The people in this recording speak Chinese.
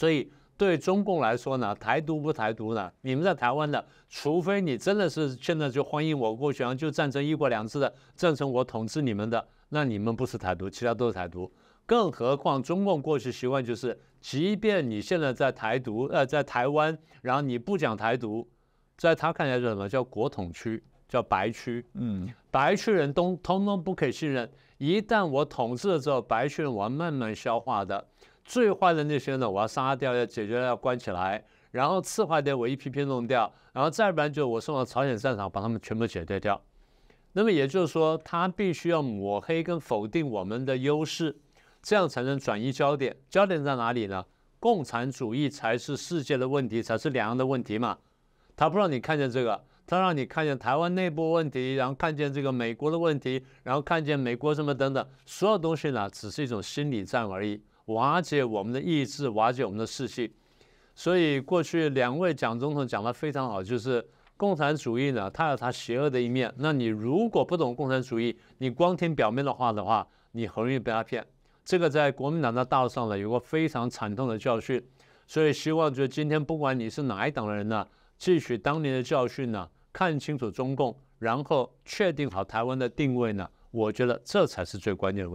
所以对中共来说呢，台独不台独呢？你们在台湾的，除非你真的是现在就欢迎我过去，然后就赞成一国两制的，赞成我统治你们的，那你们不是台独，其他都是台独。更何况中共过去习惯就是，即便你现在在台独，呃，在台湾，然后你不讲台独，在他看起来是什么叫国统区，叫白区，嗯，白区人都通通不可以信任。一旦我统治了之后，白区人我要慢慢消化的。最坏的那些呢，我要杀掉，要解决，要关起来。然后次坏的我一批批弄掉。然后再不然就我送到朝鲜战场，把他们全部解决掉。那么也就是说，他必须要抹黑跟否定我们的优势。这样才能转移焦点，焦点在哪里呢？共产主义才是世界的问题，才是两岸的问题嘛。他不让你看见这个，他让你看见台湾内部问题，然后看见这个美国的问题，然后看见美国什么等等，所有东西呢，只是一种心理战而已，瓦解我们的意志，瓦解我们的士气。所以过去两位蒋总统讲的非常好，就是共产主义呢，它有它邪恶的一面。那你如果不懂共产主义，你光听表面的话的话，你很容易被他骗。这个在国民党的道路上呢，有个非常惨痛的教训，所以希望就今天不管你是哪一党的人呢，汲取当年的教训呢，看清楚中共，然后确定好台湾的定位呢，我觉得这才是最关键的。